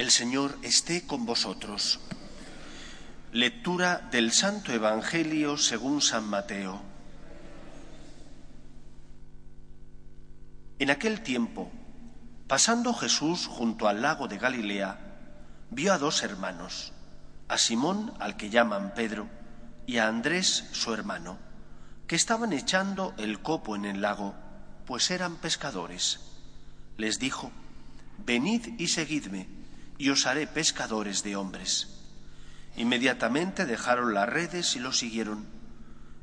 El Señor esté con vosotros. Lectura del Santo Evangelio según San Mateo. En aquel tiempo, pasando Jesús junto al lago de Galilea, vio a dos hermanos, a Simón, al que llaman Pedro, y a Andrés, su hermano, que estaban echando el copo en el lago, pues eran pescadores. Les dijo, Venid y seguidme, y os haré pescadores de hombres. Inmediatamente dejaron las redes y lo siguieron.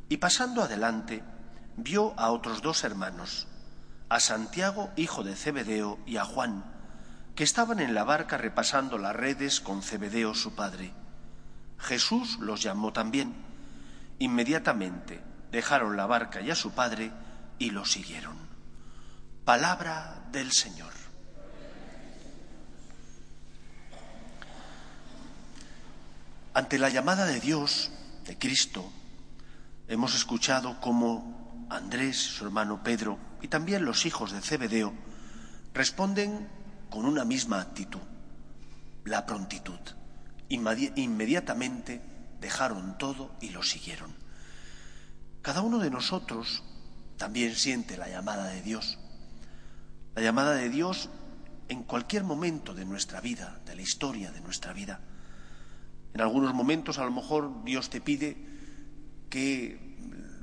Y pasando adelante, vio a otros dos hermanos, a Santiago, hijo de Zebedeo, y a Juan, que estaban en la barca repasando las redes con Zebedeo su padre. Jesús los llamó también. Inmediatamente dejaron la barca y a su padre y lo siguieron. Palabra del Señor. Ante la llamada de Dios, de Cristo, hemos escuchado cómo Andrés, su hermano Pedro y también los hijos de Zebedeo responden con una misma actitud, la prontitud. Inmedi- Inmediatamente dejaron todo y lo siguieron. Cada uno de nosotros también siente la llamada de Dios. La llamada de Dios en cualquier momento de nuestra vida, de la historia de nuestra vida. En algunos momentos a lo mejor Dios te pide que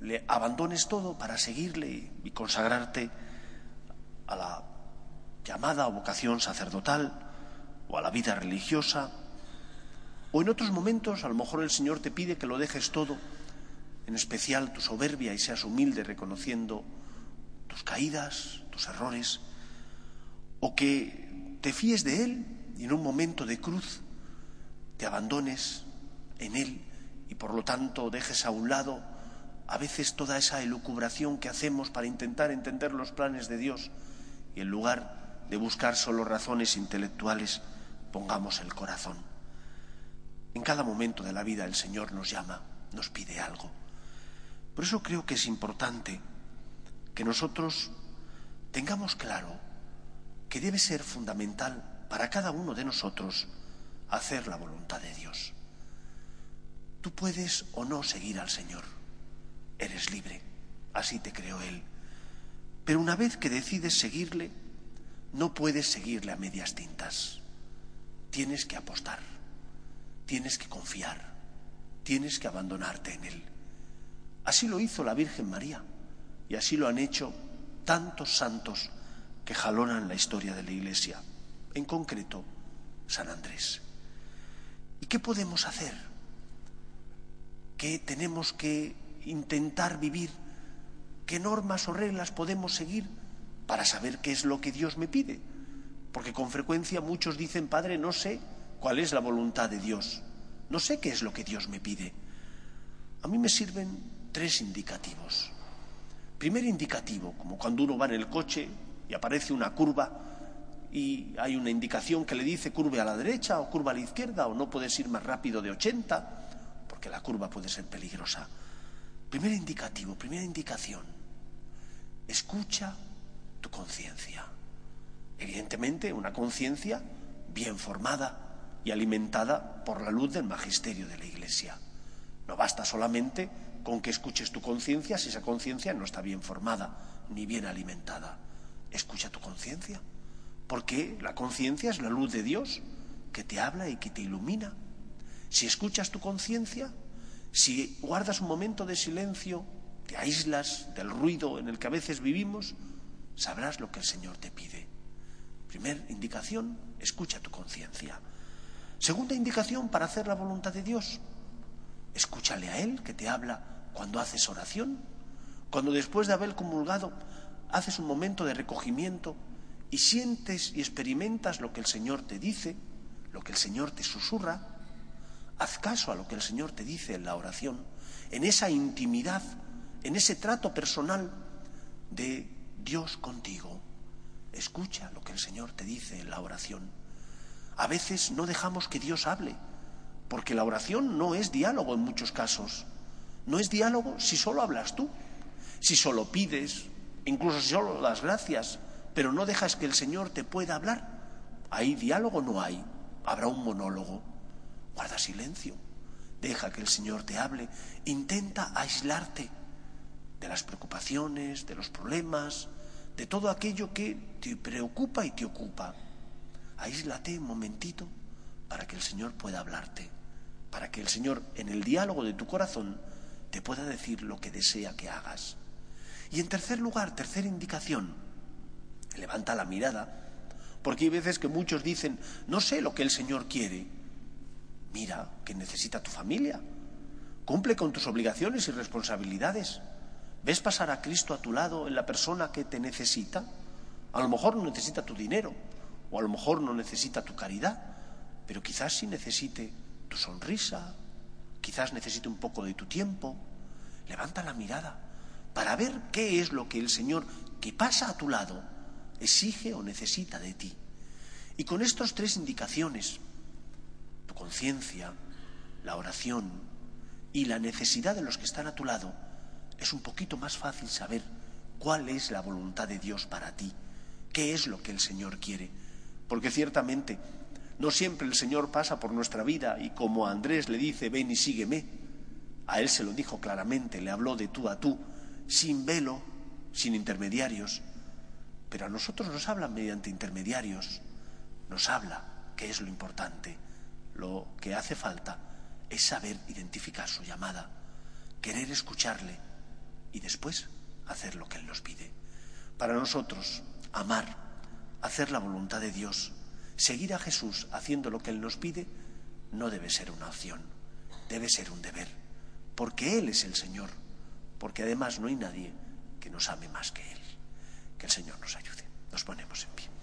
le abandones todo para seguirle y consagrarte a la llamada o vocación sacerdotal o a la vida religiosa. O en otros momentos a lo mejor el Señor te pide que lo dejes todo, en especial tu soberbia y seas humilde reconociendo tus caídas, tus errores, o que te fíes de Él y en un momento de cruz te abandones en Él y por lo tanto dejes a un lado a veces toda esa elucubración que hacemos para intentar entender los planes de Dios y en lugar de buscar solo razones intelectuales, pongamos el corazón. En cada momento de la vida el Señor nos llama, nos pide algo. Por eso creo que es importante que nosotros tengamos claro que debe ser fundamental para cada uno de nosotros hacer la voluntad de Dios. Tú puedes o no seguir al Señor. Eres libre, así te creó Él. Pero una vez que decides seguirle, no puedes seguirle a medias tintas. Tienes que apostar, tienes que confiar, tienes que abandonarte en Él. Así lo hizo la Virgen María y así lo han hecho tantos santos que jalonan la historia de la Iglesia, en concreto San Andrés. ¿Y qué podemos hacer? ¿Qué tenemos que intentar vivir? ¿Qué normas o reglas podemos seguir para saber qué es lo que Dios me pide? Porque con frecuencia muchos dicen, Padre, no sé cuál es la voluntad de Dios, no sé qué es lo que Dios me pide. A mí me sirven tres indicativos. Primer indicativo, como cuando uno va en el coche y aparece una curva y hay una indicación que le dice curve a la derecha o curva a la izquierda o no puedes ir más rápido de 80 porque la curva puede ser peligrosa. Primer indicativo, primera indicación. Escucha tu conciencia. Evidentemente, una conciencia bien formada y alimentada por la luz del magisterio de la Iglesia. No basta solamente con que escuches tu conciencia si esa conciencia no está bien formada ni bien alimentada. Escucha tu conciencia, porque la conciencia es la luz de Dios que te habla y que te ilumina. Si escuchas tu conciencia, si guardas un momento de silencio, te aíslas del ruido en el que a veces vivimos, sabrás lo que el Señor te pide. Primer indicación, escucha tu conciencia. Segunda indicación para hacer la voluntad de Dios, escúchale a Él que te habla cuando haces oración, cuando después de haber comulgado haces un momento de recogimiento y sientes y experimentas lo que el Señor te dice, lo que el Señor te susurra, haz caso a lo que el Señor te dice en la oración, en esa intimidad, en ese trato personal de Dios contigo. Escucha lo que el Señor te dice en la oración. A veces no dejamos que Dios hable, porque la oración no es diálogo en muchos casos. No es diálogo si solo hablas tú, si solo pides, incluso si solo das gracias, pero no dejas que el Señor te pueda hablar. Ahí diálogo no hay, habrá un monólogo. Guarda silencio, deja que el Señor te hable, intenta aislarte de las preocupaciones, de los problemas, de todo aquello que te preocupa y te ocupa. Aíslate un momentito para que el Señor pueda hablarte, para que el Señor en el diálogo de tu corazón te pueda decir lo que desea que hagas. Y en tercer lugar, tercera indicación, levanta la mirada, porque hay veces que muchos dicen, no sé lo que el Señor quiere. Mira que necesita tu familia, cumple con tus obligaciones y responsabilidades. ¿Ves pasar a Cristo a tu lado en la persona que te necesita? A lo mejor no necesita tu dinero, o a lo mejor no necesita tu caridad, pero quizás sí necesite tu sonrisa, quizás necesite un poco de tu tiempo. Levanta la mirada para ver qué es lo que el Señor que pasa a tu lado exige o necesita de ti. Y con estas tres indicaciones, tu conciencia, la oración y la necesidad de los que están a tu lado, es un poquito más fácil saber cuál es la voluntad de Dios para ti, qué es lo que el Señor quiere. Porque ciertamente no siempre el Señor pasa por nuestra vida y como Andrés le dice, ven y sígueme, a él se lo dijo claramente, le habló de tú a tú, sin velo, sin intermediarios, pero a nosotros nos habla mediante intermediarios, nos habla, que es lo importante. Lo que hace falta es saber identificar su llamada, querer escucharle y después hacer lo que Él nos pide. Para nosotros, amar, hacer la voluntad de Dios, seguir a Jesús haciendo lo que Él nos pide, no debe ser una opción, debe ser un deber, porque Él es el Señor, porque además no hay nadie que nos ame más que Él. El Señor nos ayude. Nos ponemos en pie.